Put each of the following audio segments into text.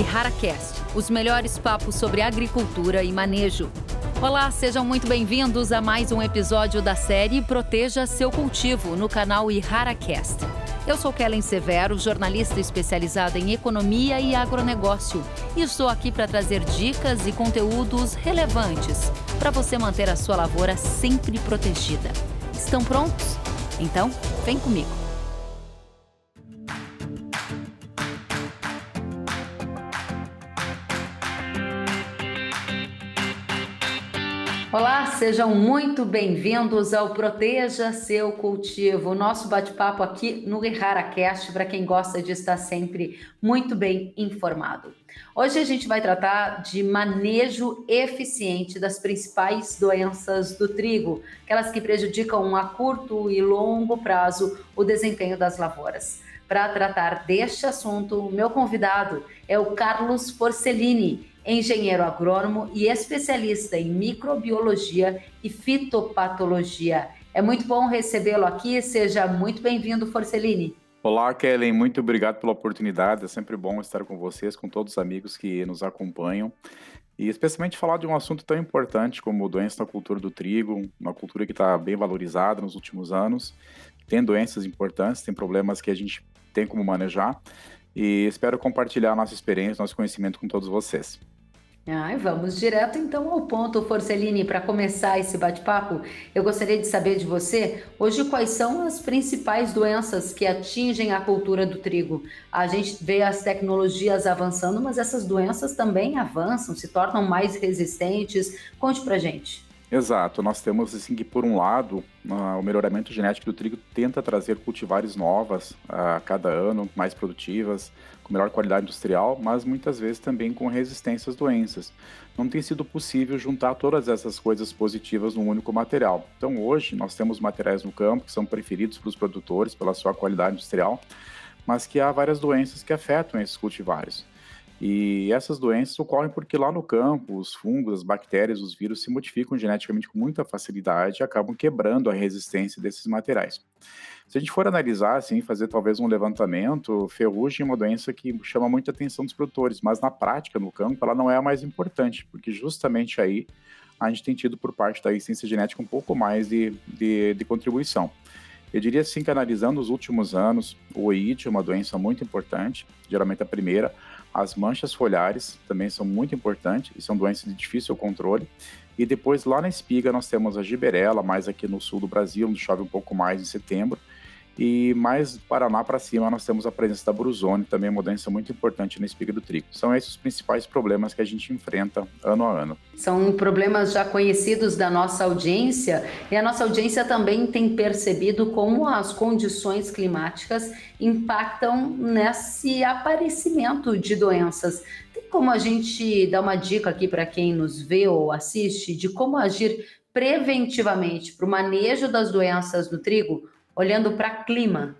e HaraCast, os melhores papos sobre agricultura e manejo. Olá, sejam muito bem-vindos a mais um episódio da série Proteja Seu Cultivo no canal IharaCast. Eu sou Kellen Severo, jornalista especializada em economia e agronegócio, e estou aqui para trazer dicas e conteúdos relevantes para você manter a sua lavoura sempre protegida. Estão prontos? Então, vem comigo. Sejam muito bem-vindos ao Proteja Seu Cultivo, nosso bate-papo aqui no RaraCast para quem gosta de estar sempre muito bem informado. Hoje a gente vai tratar de manejo eficiente das principais doenças do trigo, aquelas que prejudicam a curto e longo prazo o desempenho das lavouras. Para tratar deste assunto, meu convidado é o Carlos Forcellini engenheiro agrônomo e especialista em microbiologia e fitopatologia. É muito bom recebê-lo aqui, seja muito bem-vindo, Forcellini. Olá, Kellen, muito obrigado pela oportunidade. É sempre bom estar com vocês, com todos os amigos que nos acompanham. E especialmente falar de um assunto tão importante como doença na cultura do trigo, uma cultura que está bem valorizada nos últimos anos. Tem doenças importantes, tem problemas que a gente tem como manejar. E espero compartilhar nossa experiência, nosso conhecimento com todos vocês. Vamos direto então ao ponto, Forcellini, para começar esse bate-papo. Eu gostaria de saber de você, hoje, quais são as principais doenças que atingem a cultura do trigo? A gente vê as tecnologias avançando, mas essas doenças também avançam, se tornam mais resistentes. Conte para gente. Exato, nós temos assim que por um lado o melhoramento genético do trigo tenta trazer cultivares novas a cada ano, mais produtivas, melhor qualidade industrial, mas muitas vezes também com resistência às doenças. Não tem sido possível juntar todas essas coisas positivas num único material. Então hoje nós temos materiais no campo que são preferidos para os produtores pela sua qualidade industrial, mas que há várias doenças que afetam esses cultivares. E essas doenças ocorrem porque lá no campo, os fungos, as bactérias, os vírus se modificam geneticamente com muita facilidade e acabam quebrando a resistência desses materiais. Se a gente for analisar, assim, fazer talvez um levantamento, ferrugem é uma doença que chama muita atenção dos produtores, mas na prática, no campo, ela não é a mais importante, porque justamente aí a gente tem tido por parte da ciência genética um pouco mais de, de, de contribuição. Eu diria assim que analisando os últimos anos, o OIT é uma doença muito importante, geralmente a primeira, as manchas foliares também são muito importantes e são doenças de difícil controle. E depois lá na espiga nós temos a giberela, mais aqui no sul do Brasil, onde chove um pouco mais em setembro. E mais Paraná para cima nós temos a presença da brusone, também uma doença muito importante na espiga do trigo. São esses os principais problemas que a gente enfrenta ano a ano. São problemas já conhecidos da nossa audiência e a nossa audiência também tem percebido como as condições climáticas impactam nesse aparecimento de doenças. Tem como a gente dar uma dica aqui para quem nos vê ou assiste de como agir preventivamente para o manejo das doenças do trigo? Olhando para clima?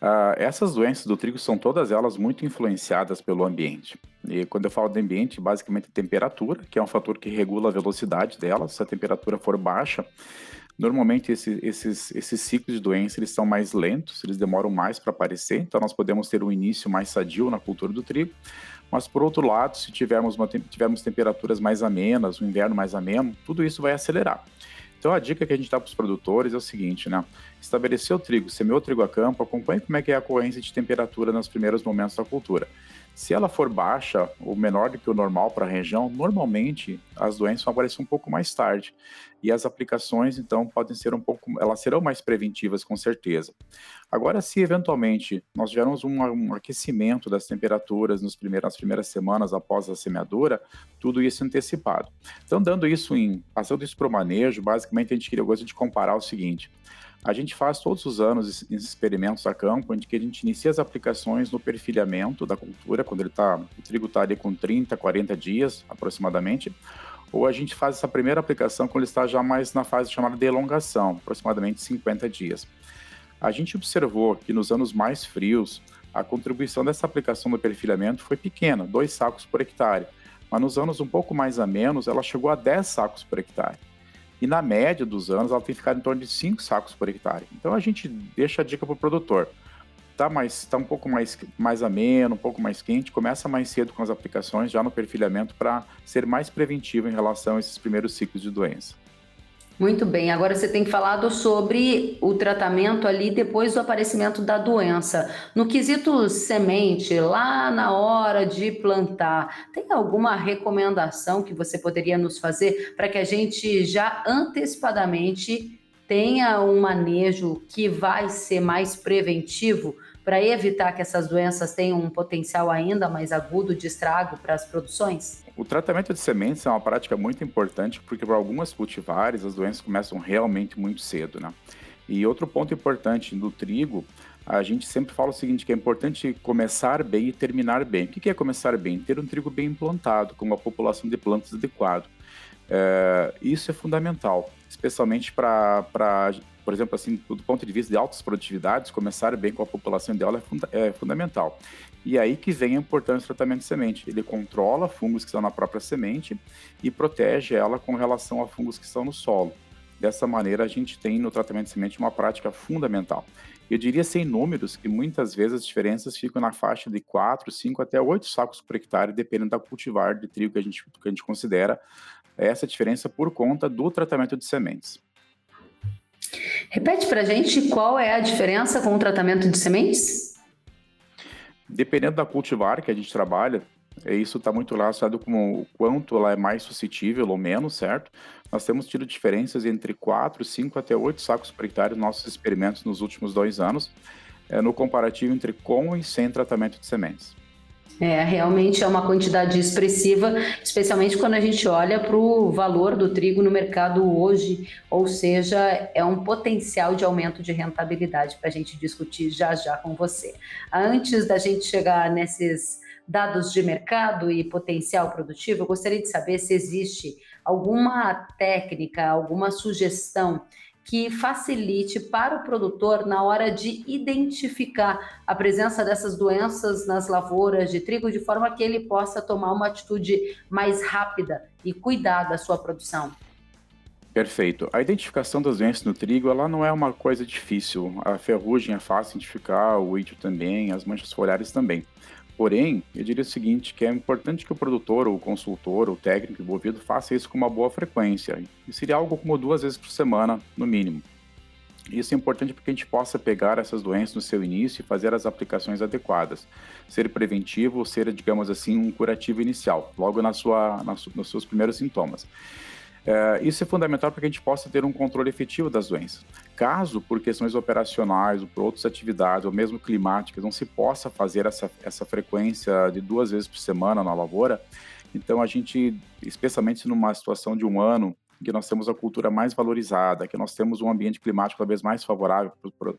Uh, essas doenças do trigo são todas elas muito influenciadas pelo ambiente. E quando eu falo de ambiente, basicamente a temperatura, que é um fator que regula a velocidade delas. Se a temperatura for baixa, normalmente esse, esses, esses ciclos de doença eles são mais lentos, eles demoram mais para aparecer, então nós podemos ter um início mais sadio na cultura do trigo. Mas por outro lado, se tivermos, uma, tivermos temperaturas mais amenas, um inverno mais ameno, tudo isso vai acelerar. Então a dica que a gente dá para os produtores é o seguinte, né? Estabelecer o trigo, semeou o trigo a campo, acompanhe como é que é a ocorrência de temperatura nos primeiros momentos da cultura. Se ela for baixa ou menor do que o normal para a região, normalmente as doenças vão aparecer um pouco mais tarde. E as aplicações, então, podem ser um pouco, elas serão mais preventivas, com certeza. Agora, se eventualmente nós tivermos um, um aquecimento das temperaturas nos primeiros, nas primeiras semanas após a semeadura, tudo isso antecipado. Então, dando isso em, passando isso para o manejo, basicamente a gente queria gosta de comparar o seguinte. A gente faz todos os anos esses experimentos a campo, onde que a gente inicia as aplicações no perfilhamento da cultura, quando ele tá, o trigo está ali com 30, 40 dias aproximadamente, ou a gente faz essa primeira aplicação quando ele está já mais na fase chamada de elongação, aproximadamente 50 dias. A gente observou que nos anos mais frios, a contribuição dessa aplicação do perfilhamento foi pequena, dois sacos por hectare, mas nos anos um pouco mais a menos, ela chegou a 10 sacos por hectare. E na média dos anos, ela tem ficado em torno de 5 sacos por hectare. Então a gente deixa a dica para o produtor. está mais, tá um pouco mais, mais ameno, um pouco mais quente, começa mais cedo com as aplicações, já no perfilhamento, para ser mais preventivo em relação a esses primeiros ciclos de doença. Muito bem, agora você tem falado sobre o tratamento ali depois do aparecimento da doença. No quesito semente, lá na hora de plantar, tem alguma recomendação que você poderia nos fazer para que a gente já antecipadamente tenha um manejo que vai ser mais preventivo para evitar que essas doenças tenham um potencial ainda mais agudo de estrago para as produções? O tratamento de sementes é uma prática muito importante porque para algumas cultivares as doenças começam realmente muito cedo, né? E outro ponto importante do trigo, a gente sempre fala o seguinte, que é importante começar bem e terminar bem. O que é começar bem? Ter um trigo bem implantado, com uma população de plantas adequada. É, isso é fundamental, especialmente para, por exemplo, assim, do ponto de vista de altas produtividades, começar bem com a população ideal é, funda é fundamental. E aí que vem a importância do tratamento de semente. Ele controla fungos que estão na própria semente e protege ela com relação a fungos que estão no solo. Dessa maneira, a gente tem no tratamento de semente uma prática fundamental. Eu diria sem números que muitas vezes as diferenças ficam na faixa de 4, 5 até 8 sacos por hectare, dependendo da cultivar de trigo que a gente, que a gente considera essa diferença por conta do tratamento de sementes. Repete para a gente qual é a diferença com o tratamento de sementes? Dependendo da cultivar que a gente trabalha, é, isso está muito relacionado com o quanto ela é mais suscetível ou menos, certo? Nós temos tido diferenças entre 4, 5 até 8 sacos por hectare nos nossos experimentos nos últimos dois anos, é, no comparativo entre com e sem tratamento de sementes. É, realmente é uma quantidade expressiva, especialmente quando a gente olha para o valor do trigo no mercado hoje, ou seja, é um potencial de aumento de rentabilidade para a gente discutir já já com você. Antes da gente chegar nesses dados de mercado e potencial produtivo, eu gostaria de saber se existe alguma técnica, alguma sugestão que facilite para o produtor na hora de identificar a presença dessas doenças nas lavouras de trigo, de forma que ele possa tomar uma atitude mais rápida e cuidar da sua produção. Perfeito. A identificação das doenças no trigo, ela não é uma coisa difícil. A ferrugem é fácil identificar, o ídio também, as manchas foliares também. Porém, eu diria o seguinte, que é importante que o produtor, o consultor, o técnico envolvido faça isso com uma boa frequência. E seria algo como duas vezes por semana, no mínimo. Isso é importante para que a gente possa pegar essas doenças no seu início e fazer as aplicações adequadas. Ser preventivo ser, digamos assim, um curativo inicial, logo na sua, na, nos seus primeiros sintomas. É, isso é fundamental para que a gente possa ter um controle efetivo das doenças. Caso, por questões operacionais ou por outras atividades, ou mesmo climáticas, não se possa fazer essa, essa frequência de duas vezes por semana na lavoura, então a gente, especialmente numa situação de um ano, que nós temos a cultura mais valorizada, que nós temos um ambiente climático cada vez mais favorável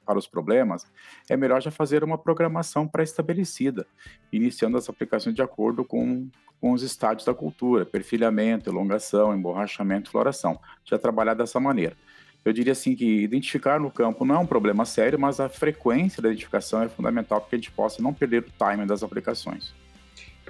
para os problemas, é melhor já fazer uma programação pré-estabelecida, iniciando as aplicações de acordo com, com os estádios da cultura, perfilhamento, elongação, emborrachamento, floração, já trabalhar dessa maneira. Eu diria assim que identificar no campo não é um problema sério, mas a frequência da identificação é fundamental para que a gente possa não perder o timing das aplicações.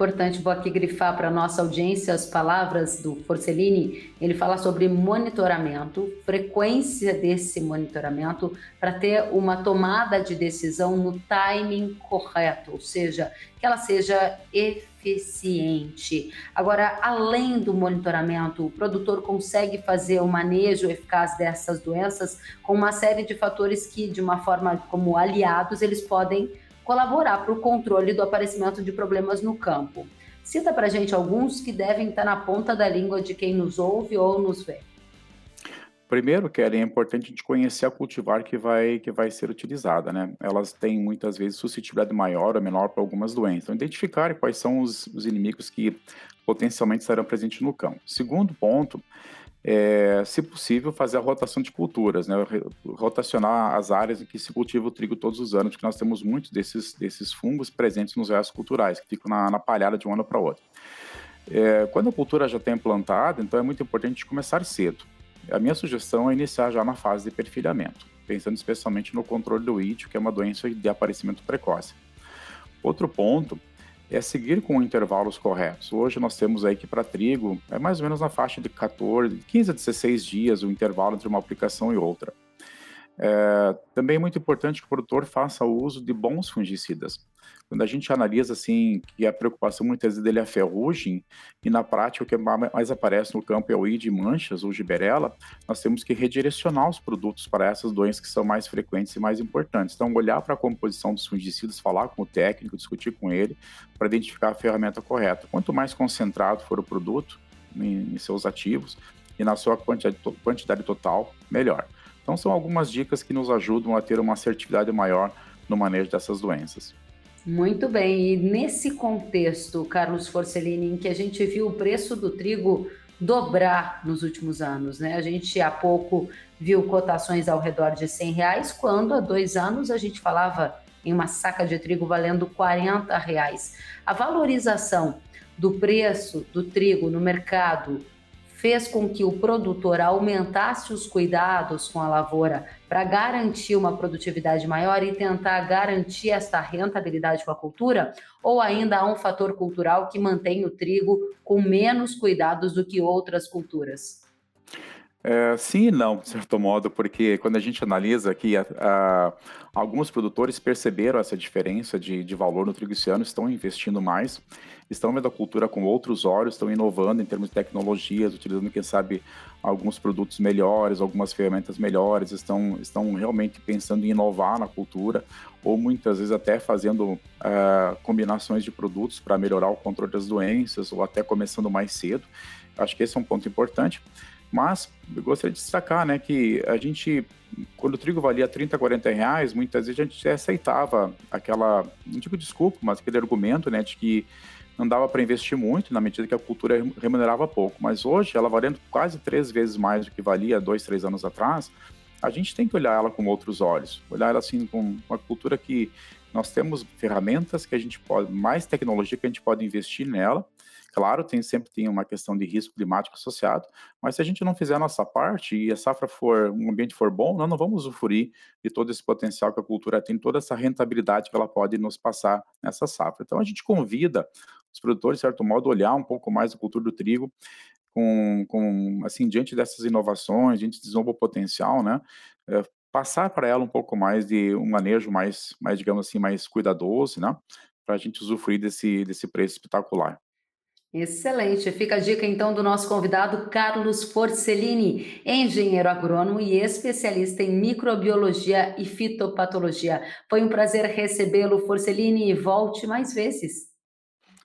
Importante, vou aqui grifar para nossa audiência as palavras do Forcellini. Ele fala sobre monitoramento, frequência desse monitoramento, para ter uma tomada de decisão no timing correto, ou seja, que ela seja eficiente. Agora, além do monitoramento, o produtor consegue fazer o manejo eficaz dessas doenças com uma série de fatores que, de uma forma como aliados, eles podem colaborar para o controle do aparecimento de problemas no campo. Cita para a gente alguns que devem estar na ponta da língua de quem nos ouve ou nos vê. Primeiro, Keren, é importante a gente conhecer a cultivar que vai, que vai ser utilizada, né? Elas têm muitas vezes suscetibilidade maior ou menor para algumas doenças. Então, identificar quais são os, os inimigos que potencialmente estarão presentes no campo. Segundo ponto, é, se possível, fazer a rotação de culturas, né? rotacionar as áreas em que se cultiva o trigo todos os anos, porque nós temos muitos desses, desses fungos presentes nos restos culturais, que ficam na, na palhada de um ano para outro. É, quando a cultura já tem plantada, então é muito importante começar cedo. A minha sugestão é iniciar já na fase de perfilhamento, pensando especialmente no controle do ídio, que é uma doença de aparecimento precoce. Outro ponto é seguir com intervalos corretos. Hoje nós temos aí que para trigo é mais ou menos na faixa de 14, 15 a 16 dias o intervalo entre uma aplicação e outra. É, também é muito importante que o produtor faça uso de bons fungicidas. Quando a gente analisa assim que a preocupação muitas vezes dele é a ferrugem e na prática o que mais aparece no campo é o I de manchas ou giberela, nós temos que redirecionar os produtos para essas doenças que são mais frequentes e mais importantes. Então olhar para a composição dos fungicidas, falar com o técnico, discutir com ele para identificar a ferramenta correta. Quanto mais concentrado for o produto em, em seus ativos e na sua quantidade, quantidade total, melhor. Então, são algumas dicas que nos ajudam a ter uma assertividade maior no manejo dessas doenças. Muito bem, e nesse contexto, Carlos Forcellini, em que a gente viu o preço do trigo dobrar nos últimos anos, né? A gente há pouco viu cotações ao redor de 100 reais, quando há dois anos a gente falava em uma saca de trigo valendo 40 reais. A valorização do preço do trigo no mercado fez com que o produtor aumentasse os cuidados com a lavoura para garantir uma produtividade maior e tentar garantir esta rentabilidade com a cultura? Ou ainda há um fator cultural que mantém o trigo com menos cuidados do que outras culturas? É, sim e não, de certo modo, porque quando a gente analisa aqui, a, a, alguns produtores perceberam essa diferença de, de valor no trigo esse ano, estão investindo mais, estão vendo a cultura com outros olhos, estão inovando em termos de tecnologias, utilizando, quem sabe, alguns produtos melhores, algumas ferramentas melhores, estão, estão realmente pensando em inovar na cultura, ou muitas vezes até fazendo uh, combinações de produtos para melhorar o controle das doenças, ou até começando mais cedo. Acho que esse é um ponto importante. Mas eu gostaria de destacar né, que a gente, quando o trigo valia 30, 40 reais, muitas vezes a gente aceitava aquela, não digo desculpa, mas aquele argumento né, de que não dava para investir muito na medida que a cultura remunerava pouco. Mas hoje, ela valendo quase três vezes mais do que valia dois, três anos atrás, a gente tem que olhar ela com outros olhos, olhar ela assim com uma cultura que nós temos ferramentas que a gente pode, mais tecnologia que a gente pode investir nela, Claro, tem sempre tem uma questão de risco climático associado, mas se a gente não fizer a nossa parte e a safra for, um ambiente for bom, nós não vamos usufruir de todo esse potencial que a cultura tem, toda essa rentabilidade que ela pode nos passar nessa safra. Então a gente convida os produtores, de certo modo, a olhar um pouco mais a cultura do trigo, com, com assim, diante dessas inovações, diante desse novo potencial, né, é, passar para ela um pouco mais de um manejo mais, mais digamos assim, mais cuidadoso, né, para a gente usufruir desse, desse preço espetacular. Excelente. Fica a dica então do nosso convidado Carlos Forcellini, engenheiro agrônomo e especialista em microbiologia e fitopatologia. Foi um prazer recebê-lo, Forcellini, e volte mais vezes.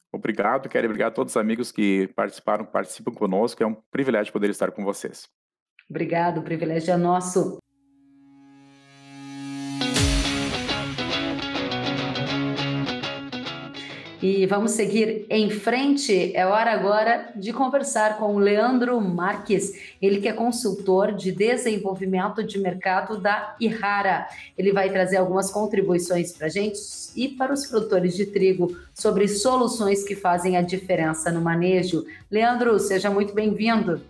Obrigado, quero obrigado a todos os amigos que participaram, participam conosco. É um privilégio poder estar com vocês. Obrigado, o privilégio é nosso. E vamos seguir em frente. É hora agora de conversar com o Leandro Marques, ele que é consultor de desenvolvimento de mercado da Ihara. Ele vai trazer algumas contribuições para a gente e para os produtores de trigo sobre soluções que fazem a diferença no manejo. Leandro, seja muito bem-vindo.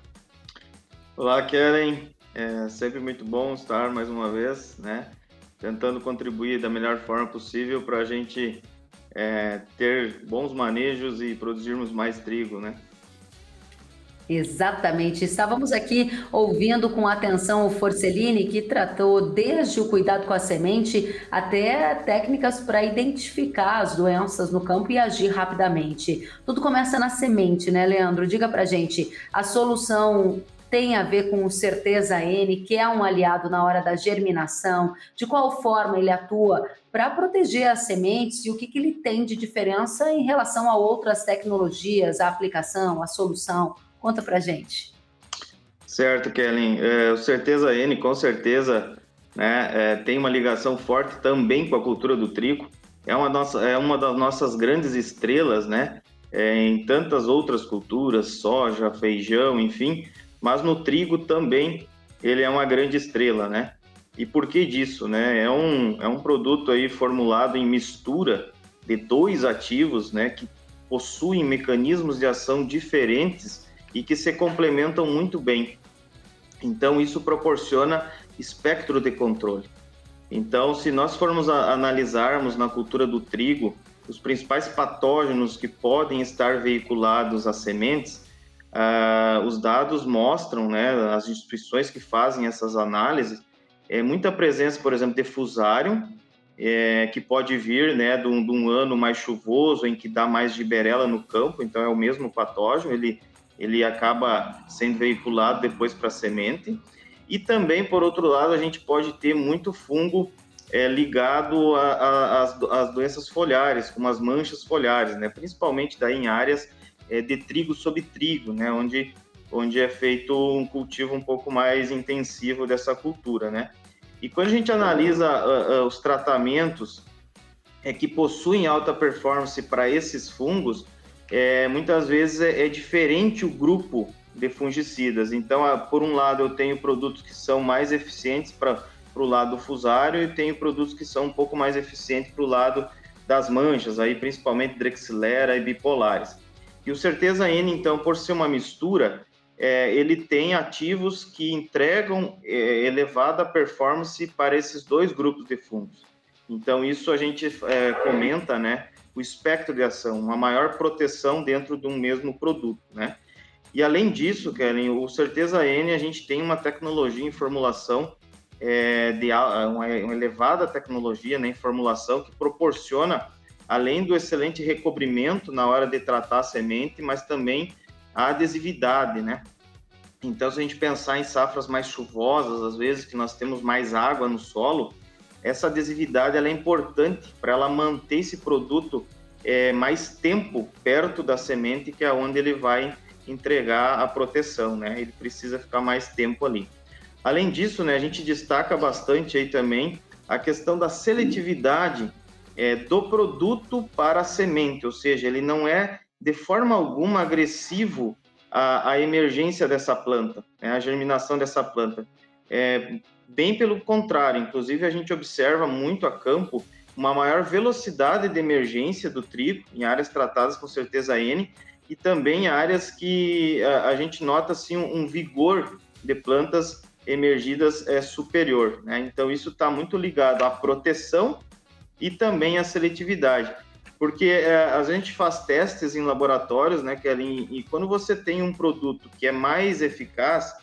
Olá, Keren. É sempre muito bom estar mais uma vez, né? Tentando contribuir da melhor forma possível para a gente é, ter bons manejos e produzirmos mais trigo, né? Exatamente. Estávamos aqui ouvindo com atenção o Forcellini, que tratou desde o cuidado com a semente até técnicas para identificar as doenças no campo e agir rapidamente. Tudo começa na semente, né, Leandro? Diga para gente, a solução tem a ver com o Certeza N, que é um aliado na hora da germinação, de qual forma ele atua para proteger as sementes e o que, que ele tem de diferença em relação a outras tecnologias, a aplicação, a solução. Conta para gente. Certo, Kellen. É, Certeza N, com certeza, né, é, tem uma ligação forte também com a cultura do trigo. É uma, nossa, é uma das nossas grandes estrelas, né? É, em tantas outras culturas, soja, feijão, enfim, mas no trigo também ele é uma grande estrela, né? E por que disso, né? É um, é um produto aí formulado em mistura de dois ativos, né, que possuem mecanismos de ação diferentes e que se complementam muito bem. Então isso proporciona espectro de controle. Então, se nós formos analisarmos na cultura do trigo os principais patógenos que podem estar veiculados às sementes, Uh, os dados mostram, né, as instituições que fazem essas análises, é, muita presença, por exemplo, de fusário, é, que pode vir né, de um, de, um, ano mais chuvoso, em que dá mais giberela no campo, então é o mesmo patógeno, ele, ele acaba sendo veiculado depois para a semente. E também, por outro lado, a gente pode ter muito fungo é, ligado às doenças foliares, como as manchas foliares, né? principalmente daí em áreas é, de trigo sobre trigo, né? onde, onde é feito um cultivo um pouco mais intensivo dessa cultura. Né? E quando a gente analisa uh, uh, os tratamentos é, que possuem alta performance para esses fungos, é, muitas vezes é, é, diferente o grupo de fungicidas. Então, uh, por um lado, eu tenho produtos que são mais eficientes para o lado fusário e tenho produtos que são um pouco mais eficientes para o lado das manchas, aí principalmente Drexilera e bipolares. E o Certeza N, então, por ser uma mistura, é, ele tem ativos que entregam é, elevada performance para esses dois grupos de fungos. Então, isso a gente é, comenta, né? O espectro de ação, uma maior proteção dentro de um mesmo produto, né? E além disso, Kellen, o Certeza N, a gente tem uma tecnologia em formulação, é, de uma, uma elevada tecnologia né, em formulação que proporciona, além do excelente recobrimento na hora de tratar a semente, mas também a adesividade, né? Então, se a gente pensar em safras mais chuvosas, às vezes que nós temos mais água no solo, essa adesividade ela é importante para ela manter esse produto é, mais tempo perto da semente, que é onde ele vai entregar a proteção, né? Ele precisa ficar mais tempo ali. Além disso, né, a gente destaca bastante aí também a questão da seletividade é, do produto para a semente, ou seja, ele não é de forma alguma agressivo à, à emergência dessa planta, né, a germinação dessa planta. É, bem pelo contrário, inclusive a gente observa muito a campo uma maior velocidade de emergência do trigo em áreas tratadas com certeza N e também áreas que a, a gente nota assim um, vigor de plantas emergidas é superior, né? Então isso está muito ligado à proteção e também à seletividade porque é, a gente faz testes em laboratórios, né, e quando você tem um produto que é mais eficaz,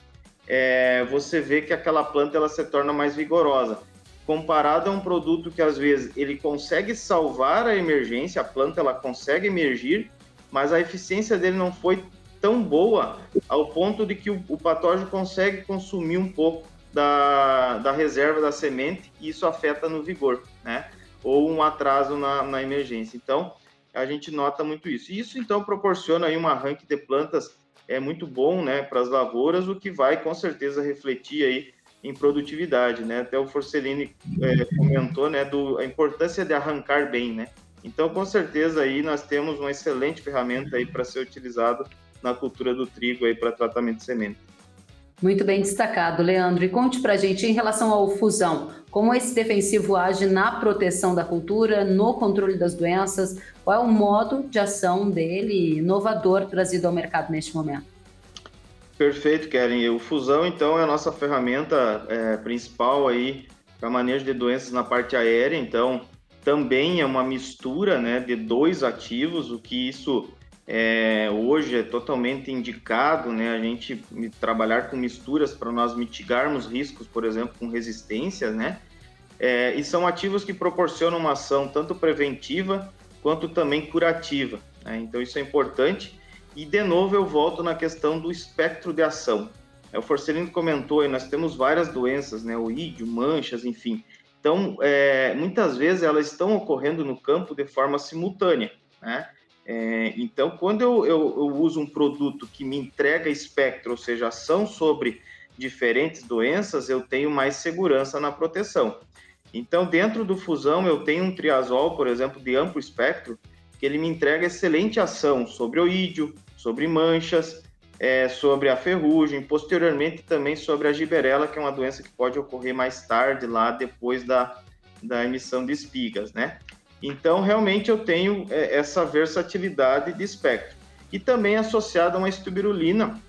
é, você vê que aquela planta ela se torna mais vigorosa. Comparado a um produto que às vezes ele consegue salvar a emergência, a planta ela consegue emergir, mas a eficiência dele não foi tão boa ao ponto de que o, o patógeno consegue consumir um pouco da, da reserva da semente e isso afeta no vigor, né? Ou um atraso na, na emergência. Então, a gente nota muito isso. Isso, então, proporciona aí um arranque de plantas é muito bom né, para as lavouras, o que vai, com certeza, refletir aí em produtividade, né? Até o Forcellini é, comentou, né, do, a importância de arrancar bem, né? Então, com certeza, aí nós temos uma excelente ferramenta para ser utilizado na cultura do trigo para tratamento de semente. Muito bem destacado, Leandro. E conte para a gente em relação ao fusão, como esse defensivo age na proteção da cultura, no controle das doenças, qual é o modo de ação dele inovador trazido ao mercado neste momento? Perfeito, Kellen. O fusão, então, é a nossa ferramenta é, principal aí para manejo de doenças na parte aérea. Então, também é uma mistura né, de dois ativos, o que isso é, hoje é totalmente indicado né, a gente trabalhar com misturas para nós mitigarmos riscos, por exemplo, com resistências, né? É, e são ativos que proporcionam uma ação tanto preventiva quanto também curativa. Né? Então isso é importante. E de novo eu volto na questão do espectro de ação. É, o Forcelino comentou, nós temos várias doenças, né? O manchas, enfim. Então, é, muitas vezes elas estão ocorrendo no campo de forma simultânea, né? É, então, quando eu, eu, eu, uso um produto que me entrega espectro, ou seja, ação sobre diferentes doenças, eu tenho mais segurança na proteção. Então, dentro do fusão, eu tenho um triazol, por exemplo, de amplo espectro, que ele me entrega excelente ação sobre oídio, sobre manchas, é, sobre a ferrugem, posteriormente também sobre a giberela, que é uma doença que pode ocorrer mais tarde, lá depois da, da emissão de espigas, né? Então, realmente, eu tenho é, essa versatilidade de espectro. E também associada a uma estubirulina,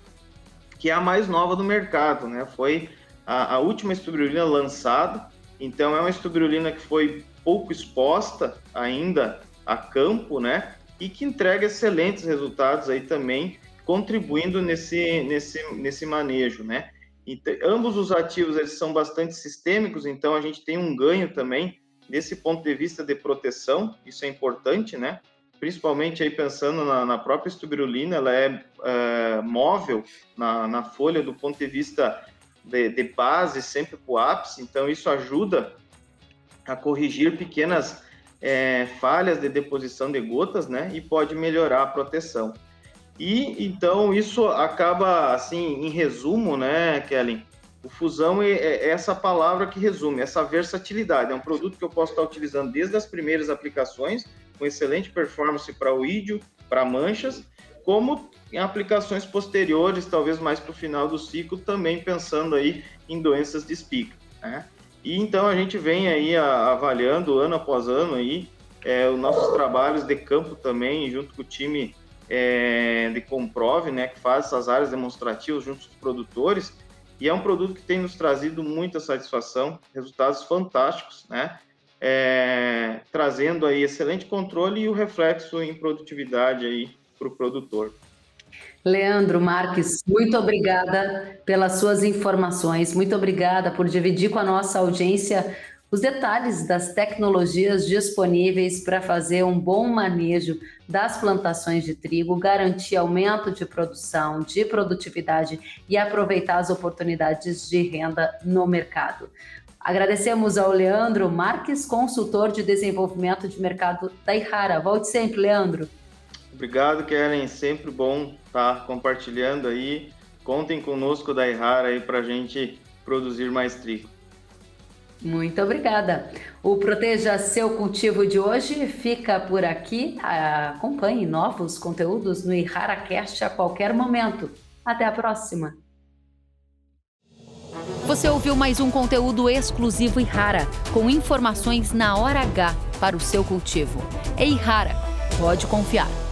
que é a mais nova do mercado, né? Foi a, a última estubirulina lançada, então é uma estubirulina que foi pouco exposta ainda a campo, né? E que entrega excelentes resultados aí também, contribuindo nesse, nesse, nesse manejo, né? Então, ambos os ativos eles são bastante sistêmicos, então a gente tem um ganho também desse ponto de vista de proteção, isso é importante, né? Principalmente aí pensando na, na própria espirulina, ela é, é móvel na, na, folha do ponto de vista de, de base, sempre para o ápice, então isso ajuda a corrigir pequenas é, falhas de deposição de gotas, né? E pode melhorar a proteção. E então isso acaba, assim, em resumo, né, Kellen? O fusão é, é, essa palavra que resume, essa versatilidade. É um produto que eu posso estar utilizando desde as primeiras aplicações, com excelente performance para o ídio, para manchas, como em aplicações posteriores, talvez mais para o final do ciclo, também pensando aí em doenças de espiga. Né? E então a gente vem aí avaliando ano após ano aí é, os nossos trabalhos de campo também, junto com o time é, de Comprove, né, que faz essas áreas demonstrativas junto com os produtores, e é um produto que tem nos trazido muita satisfação, resultados fantásticos, né, é, trazendo aí excelente controle e o reflexo em produtividade aí para o produtor. Leandro Marques, muito obrigada pelas suas informações, muito obrigada por dividir com a nossa audiência os detalhes das tecnologias disponíveis para fazer um bom manejo das plantações de trigo, garantir aumento de produção, de produtividade e aproveitar as oportunidades de renda no mercado. Agradecemos ao Leandro Marques, consultor de desenvolvimento de mercado da Ihara. Volte sempre, Leandro. Obrigado, Kellen. Sempre bom estar compartilhando aí. Contem conosco da Ihara aí para a gente produzir mais trigo. Muito obrigada. O Proteja Seu Cultivo de hoje fica por aqui. Acompanhe novos conteúdos no IharaCast a qualquer momento. Até a próxima. Você ouviu mais um conteúdo exclusivo Ihara, com informações na hora H para o seu cultivo. É Ihara, pode confiar.